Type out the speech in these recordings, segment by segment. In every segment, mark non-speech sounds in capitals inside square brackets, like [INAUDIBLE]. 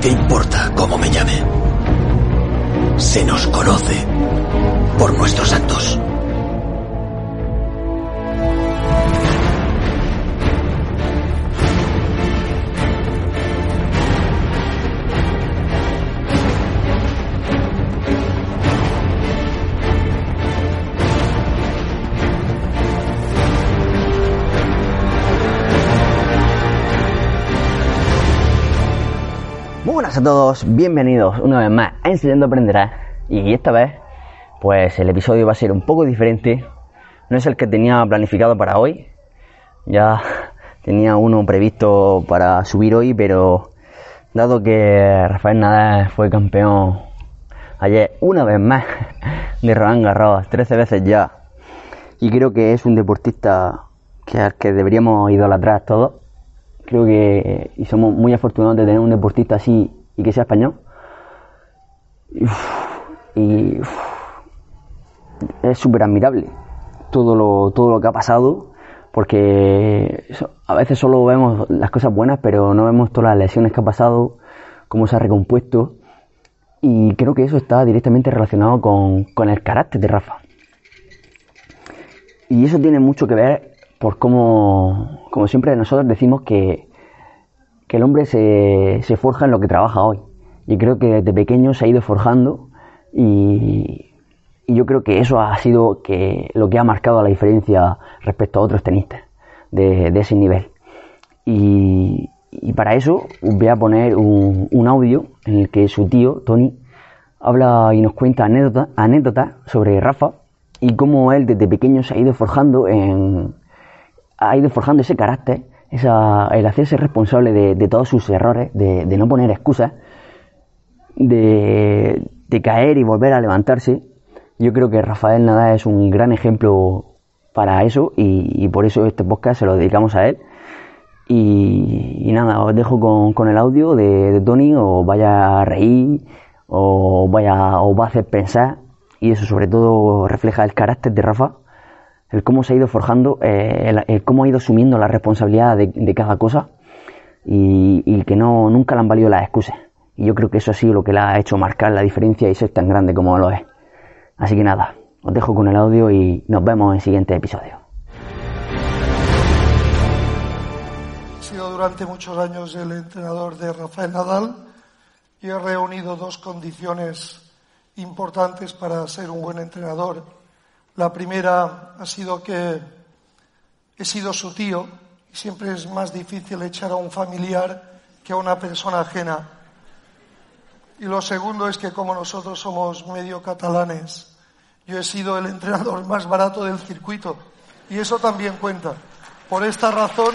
¿Qué importa cómo me llame? Se nos conoce por nuestros actos. A todos, bienvenidos una vez más a Enseñando Aprenderás. Y esta vez pues el episodio va a ser un poco diferente, no es el que tenía planificado para hoy, ya tenía uno previsto para subir hoy pero dado que Rafael Nadal fue campeón ayer una vez más [LAUGHS] de Roland Garros, 13 veces ya y creo que es un deportista que que deberíamos idolatrar todos creo que y somos muy afortunados de tener un deportista así y que sea español. Y, es súper admirable todo lo, todo lo que ha pasado, porque a veces solo vemos las cosas buenas, pero no vemos todas las lesiones que ha pasado, cómo se ha recompuesto. Y creo que eso está directamente relacionado con, con el carácter de Rafa. Y eso tiene mucho que ver por cómo, como siempre nosotros decimos que, que el hombre se, se, forja en lo que trabaja hoy. Y creo que desde pequeño se ha ido forjando y, y, yo creo que eso ha sido que, lo que ha marcado la diferencia respecto a otros tenistas de, de ese nivel. Y, y, para eso voy a poner un, un, audio en el que su tío, Tony, habla y nos cuenta anécdotas anécdota sobre Rafa y cómo él desde pequeño se ha ido forjando en, ha ido forjando ese carácter, esa, el hacerse responsable de, todos sus errores, de, no poner excusas, de, caer y volver a levantarse. Yo creo que Rafael Nadal es un gran ejemplo para eso y, por eso este podcast se lo dedicamos a él. Y, nada, os dejo con, el audio de, de, Tony, o vaya a reír, o vaya, os va a hacer pensar, y eso sobre todo refleja el carácter de Rafa el cómo se ha ido forjando, eh, el, el, cómo ha ido asumiendo la responsabilidad de, cada cosa y, y, que no nunca le han valido las excusas. Y yo creo que eso ha sido lo que le ha hecho marcar la diferencia y ser tan grande como lo es. Así que nada, os dejo con el audio y nos vemos en el siguiente episodio. He sido durante muchos años el entrenador de Rafael Nadal y he reunido dos condiciones importantes para ser un buen entrenador la primera ha sido que he sido su tío y siempre es más difícil echar a un familiar que a una persona ajena. Y lo segundo es que como nosotros somos medio catalanes, yo he sido el entrenador más barato del circuito y eso también cuenta. Por esta razón,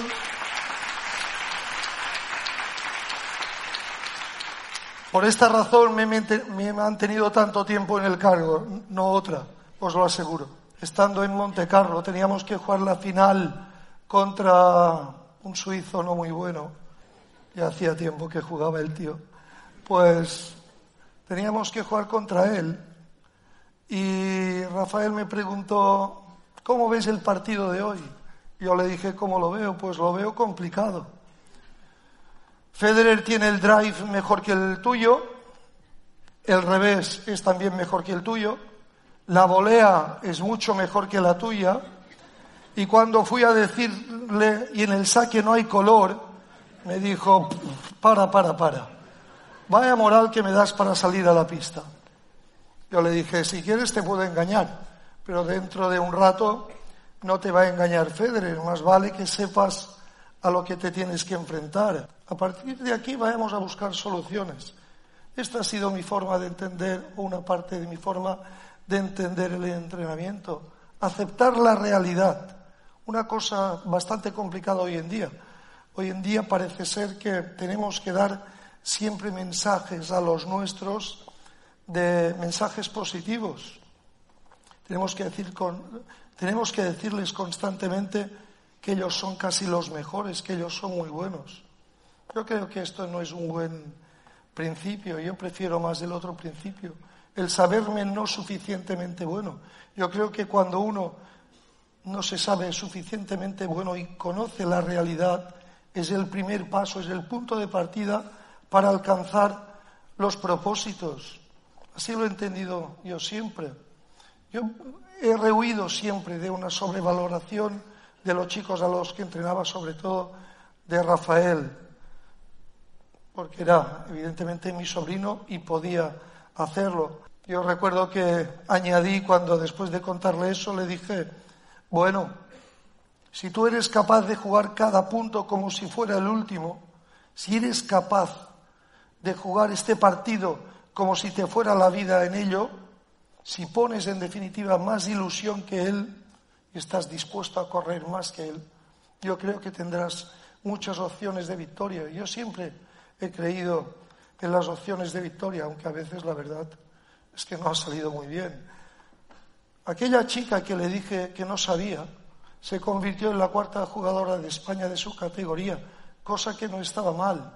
por esta razón me he mantenido tanto tiempo en el cargo, no otra os lo aseguro. Estando en Monte Carlo teníamos que jugar la final contra un suizo no muy bueno. Ya hacía tiempo que jugaba el tío. Pues teníamos que jugar contra él. Y Rafael me preguntó, ¿cómo ves el partido de hoy? Yo le dije, ¿cómo lo veo? Pues lo veo complicado. Federer tiene el drive mejor que el tuyo, el revés es también mejor que el tuyo, la volea es mucho mejor que la tuya. Y cuando fui a decirle, y en el saque no hay color, me dijo, para, para, para. Vaya moral que me das para salir a la pista. Yo le dije, si quieres te puedo engañar, pero dentro de un rato no te va a engañar Federer, más vale que sepas a lo que te tienes que enfrentar. A partir de aquí vayamos a buscar soluciones. Esta ha sido mi forma de entender, o una parte de mi forma de entender el entrenamiento, aceptar la realidad, una cosa bastante complicada hoy en día. Hoy en día parece ser que tenemos que dar siempre mensajes a los nuestros de mensajes positivos. Tenemos que, decir con, tenemos que decirles constantemente que ellos son casi los mejores, que ellos son muy buenos. Yo creo que esto no es un buen principio, yo prefiero más el otro principio el saberme no suficientemente bueno. Yo creo que cuando uno no se sabe suficientemente bueno y conoce la realidad, es el primer paso, es el punto de partida para alcanzar los propósitos. Así lo he entendido yo siempre. Yo he rehuido siempre de una sobrevaloración de los chicos a los que entrenaba, sobre todo de Rafael, porque era evidentemente mi sobrino y podía hacerlo. Yo recuerdo que añadí cuando después de contarle eso le dije, bueno, si tú eres capaz de jugar cada punto como si fuera el último, si eres capaz de jugar este partido como si te fuera la vida en ello, si pones en definitiva más ilusión que él y estás dispuesto a correr más que él, yo creo que tendrás muchas opciones de victoria. Yo siempre he creído en las opciones de victoria, aunque a veces la verdad es que no ha salido muy bien. Aquella chica que le dije que no sabía se convirtió en la cuarta jugadora de España de su categoría, cosa que no estaba mal.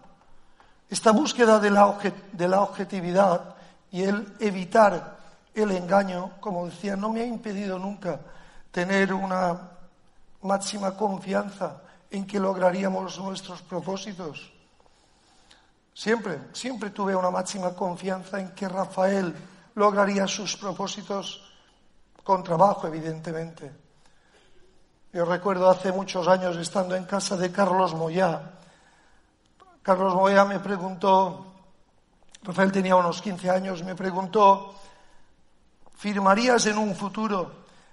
Esta búsqueda de la, de la objetividad y el evitar el engaño, como decía, no me ha impedido nunca tener una máxima confianza en que lograríamos nuestros propósitos. Siempre, siempre tuve una máxima confianza en que Rafael lograría sus propósitos con trabajo, evidentemente. Yo recuerdo hace muchos años estando en casa de Carlos Moyá. Carlos Moyá me preguntó, Rafael tenía unos 15 años, me preguntó, ¿firmarías en un futuro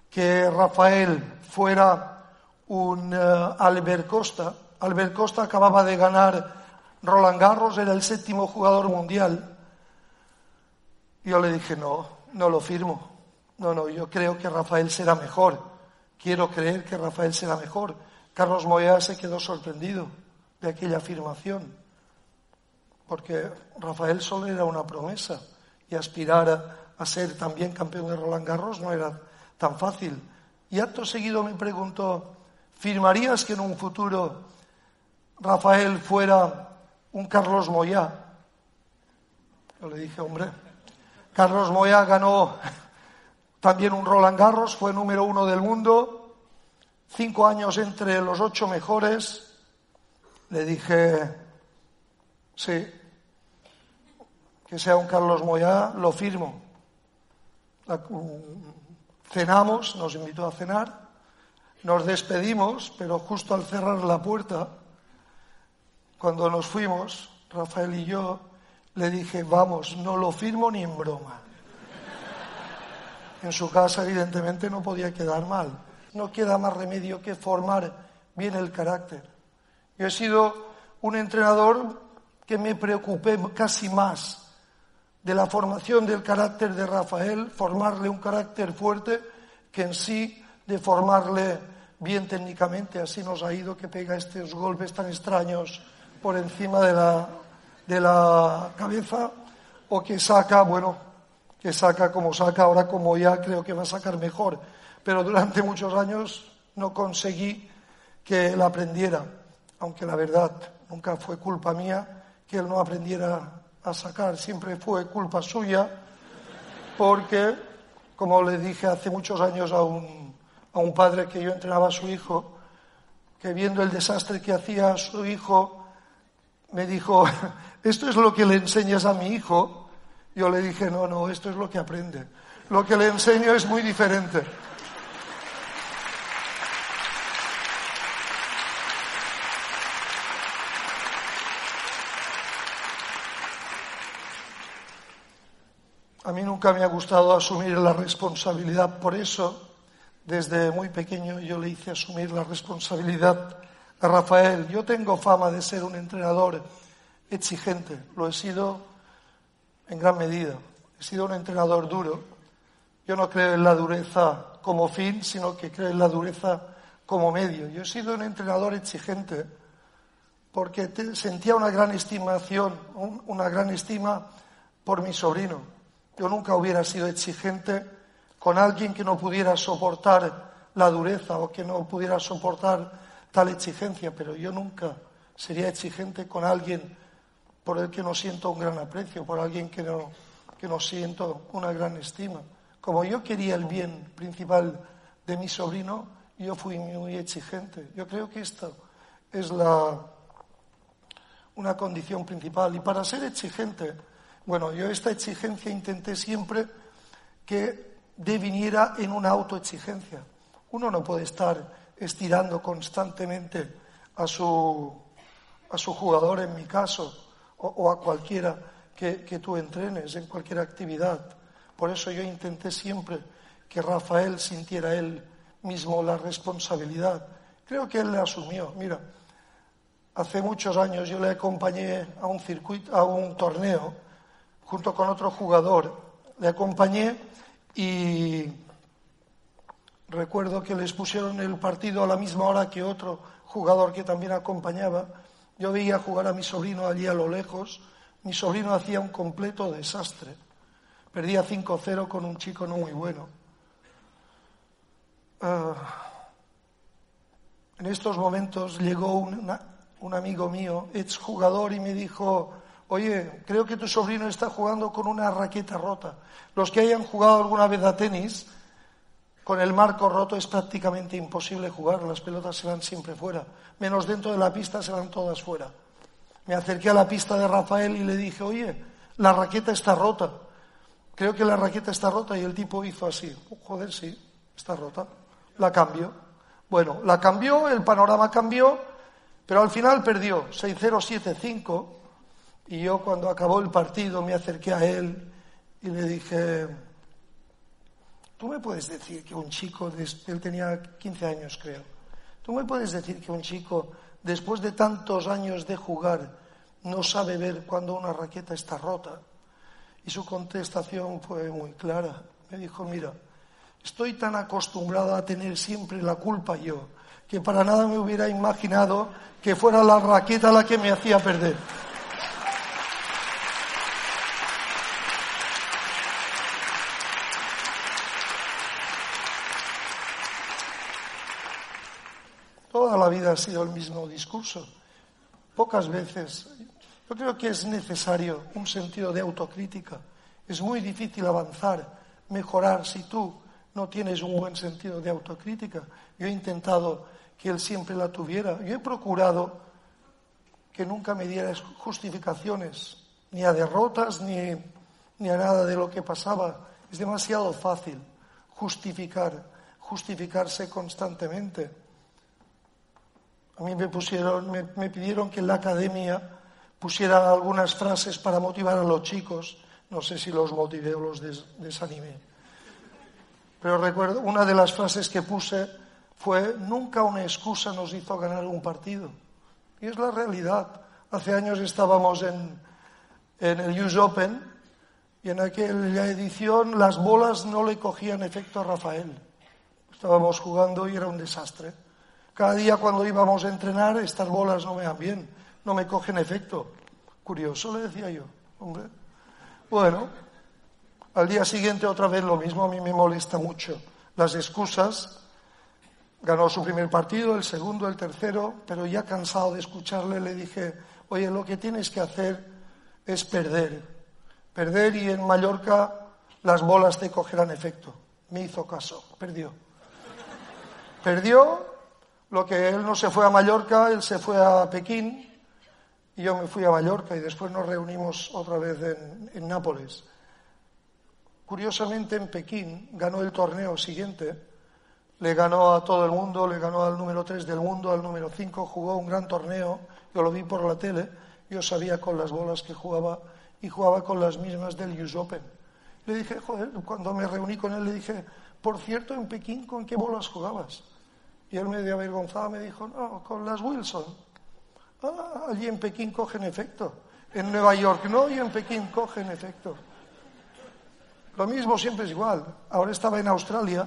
que Rafael fuera un uh, Albert Costa? Albert Costa acababa de ganar Roland Garros, era el séptimo jugador mundial. Yo le dije, no, no lo firmo. No, no, yo creo que Rafael será mejor. Quiero creer que Rafael será mejor. Carlos Moya se quedó sorprendido de aquella afirmación, porque Rafael solo era una promesa y aspirar a, a ser también campeón de Roland Garros no era tan fácil. Y acto seguido me preguntó, ¿firmarías que en un futuro Rafael fuera un Carlos Moya? Yo le dije, hombre, Carlos Moya ganó también un Roland Garros, fue número uno del mundo, cinco años entre los ocho mejores. Le dije, sí, que sea un Carlos Moya, lo firmo. Cenamos, nos invitó a cenar, nos despedimos, pero justo al cerrar la puerta, cuando nos fuimos, Rafael y yo, le dije, vamos, no lo firmo ni en broma. En su casa, evidentemente, no podía quedar mal. No queda más remedio que formar bien el carácter. Yo he sido un entrenador que me preocupé casi más de la formación del carácter de Rafael, formarle un carácter fuerte, que en sí de formarle bien técnicamente. Así nos ha ido que pega estos golpes tan extraños por encima de la, de la cabeza o que saca, bueno, que saca como saca, ahora como ya creo que va a sacar mejor, pero durante muchos años no conseguí que él aprendiera, aunque la verdad nunca fue culpa mía que él no aprendiera a sacar, siempre fue culpa suya, porque, como le dije hace muchos años a un, a un padre que yo entrenaba a su hijo, que viendo el desastre que hacía su hijo, me dijo, [LAUGHS] esto es lo que le enseñas a mi hijo, yo le dije, no, no, esto es lo que aprende. Lo que le enseño es muy diferente. A mí nunca me ha gustado asumir la responsabilidad, por eso desde muy pequeño yo le hice asumir la responsabilidad Rafael. Yo tengo fama de ser un entrenador exigente, lo he sido en gran medida. He sido un entrenador duro. Yo no creo en la dureza como fin, sino que creo en la dureza como medio. Yo he sido un entrenador exigente porque sentía una gran estimación, una gran estima por mi sobrino. Yo nunca hubiera sido exigente con alguien que no pudiera soportar la dureza o que no pudiera soportar tal exigencia, pero yo nunca sería exigente con alguien por el que no siento un gran aprecio, por alguien que no, que no siento una gran estima. Como yo quería el bien principal de mi sobrino, yo fui muy exigente. Yo creo que esto es la, una condición principal. Y para ser exigente, bueno, yo esta exigencia intenté siempre que deviniera en una autoexigencia. Uno no puede estar estirando constantemente a su, a su jugador, en mi caso, o, a cualquiera que, que tú entrenes en cualquier actividad. Por eso yo intenté siempre que Rafael sintiera él mismo la responsabilidad. Creo que él le asumió. Mira, hace muchos años yo le acompañé a un circuito, a un torneo, junto con otro jugador. Le acompañé y recuerdo que les pusieron el partido a la misma hora que otro jugador que también acompañaba. Yo veía jugar a mi sobrino allí a lo lejos. Mi sobrino hacía un completo desastre. Perdía 5-0 con un chico no muy bueno. Ah, en estos momentos llegó un amigo mío, exjugador, y me dijo, oye, creo que tu sobrino está jugando con una raqueta rota. Los que hayan jugado alguna vez a tenis, con el marco roto es prácticamente imposible jugar, las pelotas se van siempre fuera, menos dentro de la pista se van todas fuera. Me acerqué a la pista de Rafael y le dije, oye, la raqueta está rota. Creo que la raqueta está rota y el tipo hizo así. joder, sí, está rota. La cambió. Bueno, la cambió, el panorama cambió, pero al final perdió 6-0, 7-5 y yo cuando acabó el partido me acerqué a él y le dije, tú me puedes decir que un chico, él tenía 15 años creo, tú me puedes decir que un chico después de tantos años de jugar no sabe ver cuando una raqueta está rota. Y su contestación fue muy clara. Me dijo, mira, estoy tan acostumbrado a tener siempre la culpa yo, que para nada me hubiera imaginado que fuera la raqueta la que me hacía perder. Toda la vida sido el mismo discurso. Pocas veces. Yo creo que es necesario un sentido de autocrítica. Es muy difícil avanzar, mejorar si tú no tienes un buen sentido de autocrítica. Yo he intentado que él siempre la tuviera. Yo he procurado que nunca me diera justificaciones, ni a derrotas, ni, ni a nada de lo que pasaba. Es demasiado fácil justificar, justificarse constantemente. A mí me pusieron, me, pidieron que en la academia pusiera algunas frases para motivar a los chicos. No sé si los motivé o los desanimé. Pero recuerdo, una de las frases que puse fue, nunca una excusa nos hizo ganar un partido. Y es la realidad. Hace años estábamos en, en el US Open y en aquella edición las bolas no le cogían efecto a Rafael. Estábamos jugando y era un desastre. Cada día cuando íbamos a entrenar, estas bolas no me dan bien, no me cogen efecto. Curioso, le decía yo, hombre. Bueno, al día siguiente otra vez lo mismo, a mí me molesta mucho. Las excusas, ganó su primer partido, el segundo, el tercero, pero ya cansado de escucharle le dije, oye, lo que tienes que hacer es perder. Perder y en Mallorca las bolas te cogerán efecto. Me hizo caso, perdió. Perdió lo que él no se fue a Mallorca, él se fue a Pekín y yo me fui a Mallorca y después nos reunimos otra vez en, Nápoles. Curiosamente en Pekín ganó el torneo siguiente, le ganó a todo el mundo, le ganó al número 3 del mundo, al número 5, jugó un gran torneo, yo lo vi por la tele, yo sabía con las bolas que jugaba y jugaba con las mismas del US Open. Le dije, joder, cuando me reuní con él le dije, por cierto, en Pekín, ¿con qué bolas jugabas? Y él medio avergonzado me dijo, no, con las Wilson. Ah, allí en Pekín cogen efecto. En Nueva York no, y en Pekín cogen efecto. Lo mismo siempre es igual. Ahora estaba en Australia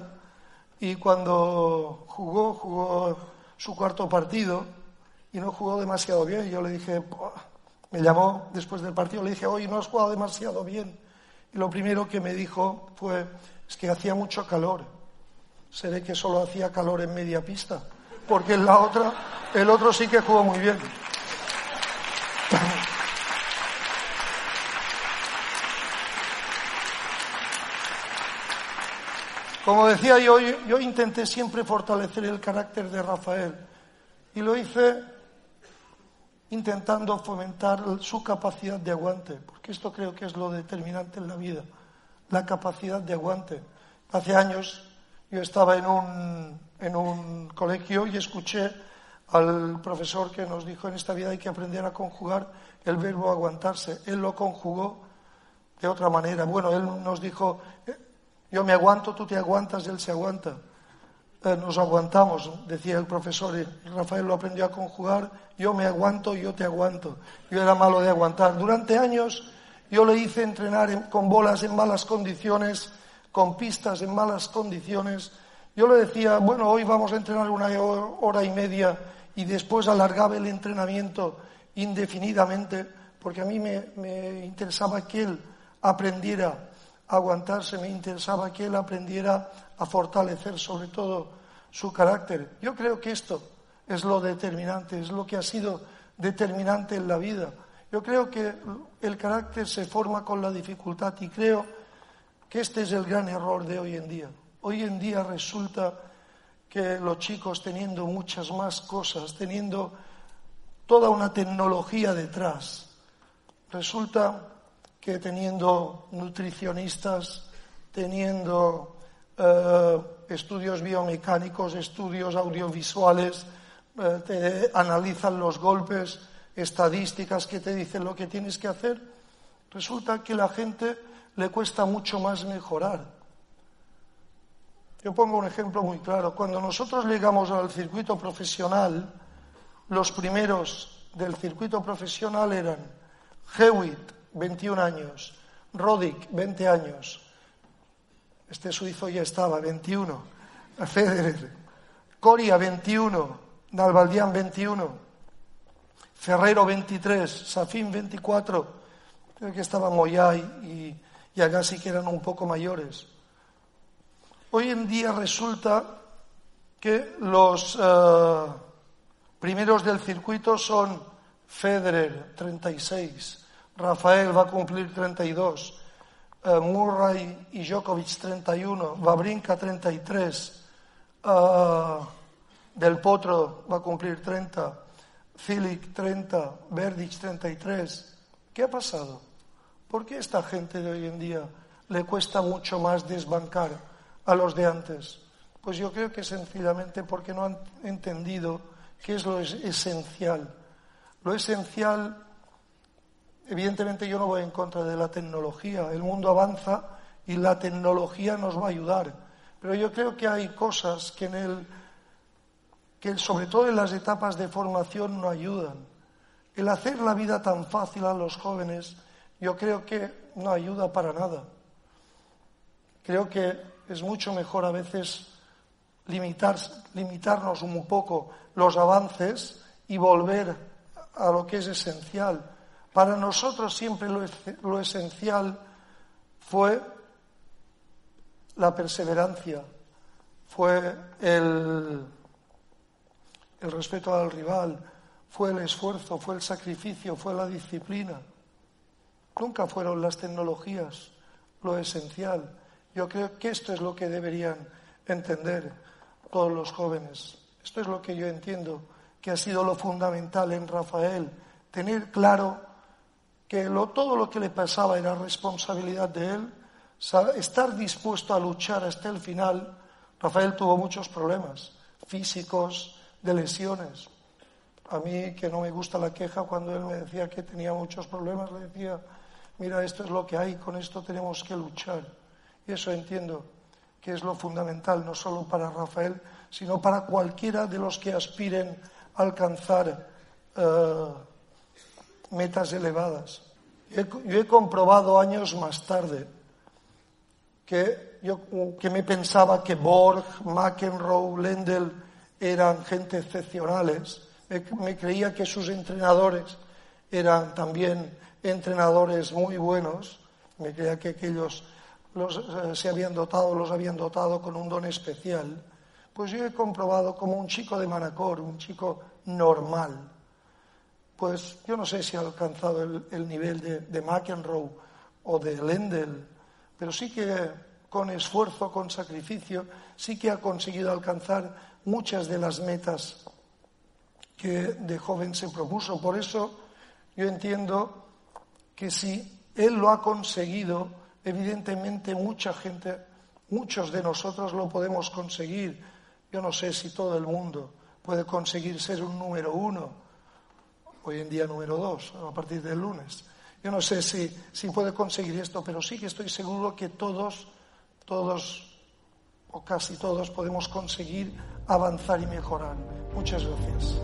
y cuando jugó, jugó su cuarto partido y no jugó demasiado bien. Yo le dije, me llamó después del partido, le dije, oye, no has jugado demasiado bien. Y lo primero que me dijo fue, es que hacía mucho calor se ve que solo hacía calor en media pista, porque en la otra, el otro sí que jugó muy bien. Como decía yo, yo intenté siempre fortalecer el carácter de Rafael y lo hice intentando fomentar su capacidad de aguante, porque esto creo que es lo determinante en la vida, la capacidad de aguante. Hace años yo estaba en un, en un colegio y escuché al profesor que nos dijo en esta vida hay que aprender a conjugar el verbo aguantarse. Él lo conjugó de otra manera. Bueno, él nos dijo, eh, yo me aguanto, tú te aguantas, él se aguanta. Eh, nos aguantamos, decía el profesor, y Rafael lo aprendió a conjugar, yo me aguanto, yo te aguanto. Yo era malo de aguantar. Durante años yo le hice entrenar con bolas en malas condiciones, con pistas en malas condiciones. Yo le decía, bueno, hoy vamos a entrenar una hora y media y después alargaba el entrenamiento indefinidamente, porque a mí me, interesaba que él aprendiera a aguantarse, me interesaba que él aprendiera a fortalecer sobre todo su carácter. Yo creo que esto es lo determinante, es lo que ha sido determinante en la vida. Yo creo que el carácter se forma con la dificultad y creo que este es el gran error de hoy en día. Hoy en día resulta que los chicos teniendo muchas más cosas, teniendo toda una tecnología detrás, resulta que teniendo nutricionistas, teniendo eh, estudios biomecánicos, estudios audiovisuales, eh, te analizan los golpes, estadísticas que te dicen lo que tienes que hacer, resulta que la gente le cuesta mucho más mejorar. Yo pongo un ejemplo muy claro. Cuando nosotros llegamos al circuito profesional, los primeros del circuito profesional eran Hewitt, 21 años, Roddick, 20 años, este suizo ya estaba, 21, Federer, Coria, 21, Nalbaldián, 21, Ferrero, 23, Safin, 24, creo que estaba Moyay y, y Agassi, que eran un poco mayores. Hoy en día resulta que los eh, primeros del circuito son Federer, 36, Rafael va a cumplir 32, uh, eh, Murray y Djokovic 31, Vabrinka 33, uh, Del Potro va a cumplir 30, Filic 30, Verdic 33. ¿Qué ha pasado? ¿Por qué esta gente de hoy en día le cuesta mucho más desbancar a los de antes? Pues yo creo que sencillamente porque no han entendido qué es lo esencial. Lo esencial Evidentemente yo no voy en contra de la tecnología. El mundo avanza y la tecnología nos va a ayudar. Pero yo creo que hay cosas que en el que sobre todo en las etapas de formación no ayudan. El hacer la vida tan fácil a los jóvenes, yo creo que no ayuda para nada. Creo que es mucho mejor a veces limitar, limitarnos un poco los avances y volver a lo que es esencial, para nosotros siempre lo, esencial fue la perseverancia, fue el respeto al rival, fue el esfuerzo, fue el sacrificio, fue la disciplina. Nunca fueron las tecnologías lo esencial. Yo creo que esto es lo que deberían entender todos los jóvenes. Esto es lo que yo entiendo que ha sido lo fundamental en Rafael, tener claro que todo lo que le pasaba era responsabilidad de él, estar dispuesto a luchar hasta el final. Rafael tuvo muchos problemas físicos, de lesiones. A mí, que no me gusta la queja, cuando él me decía que tenía muchos problemas, le decía, mira, esto es lo que hay, con esto tenemos que luchar. Y eso entiendo que es lo fundamental, no solo para Rafael, sino para cualquiera de los que aspiren a alcanzar eh, metas elevadas. Yo he comprobado años más tarde que yo que me pensaba que Borg, McEnroe, Lendl eran gente excepcionales. Me, creía que sus entrenadores eran también entrenadores muy buenos. Me creía que aquellos los, eh, se habían dotado, los habían dotado con un don especial. Pues yo he comprobado como un chico de Manacor, un chico normal, pues yo no sé si ha alcanzado el, nivel de, McEnroe o de Lendl, pero sí que con esfuerzo, con sacrificio, sí que ha conseguido alcanzar muchas de las metas que de joven se propuso. Por eso yo entiendo que si Él lo ha conseguido, evidentemente mucha gente, muchos de nosotros lo podemos conseguir. Yo no sé si todo el mundo puede conseguir ser un número uno, hoy en día número dos, a partir del lunes. Yo no sé si, si puede conseguir esto, pero sí que estoy seguro que todos, todos o casi todos podemos conseguir avanzar y mejorar. Muchas gracias.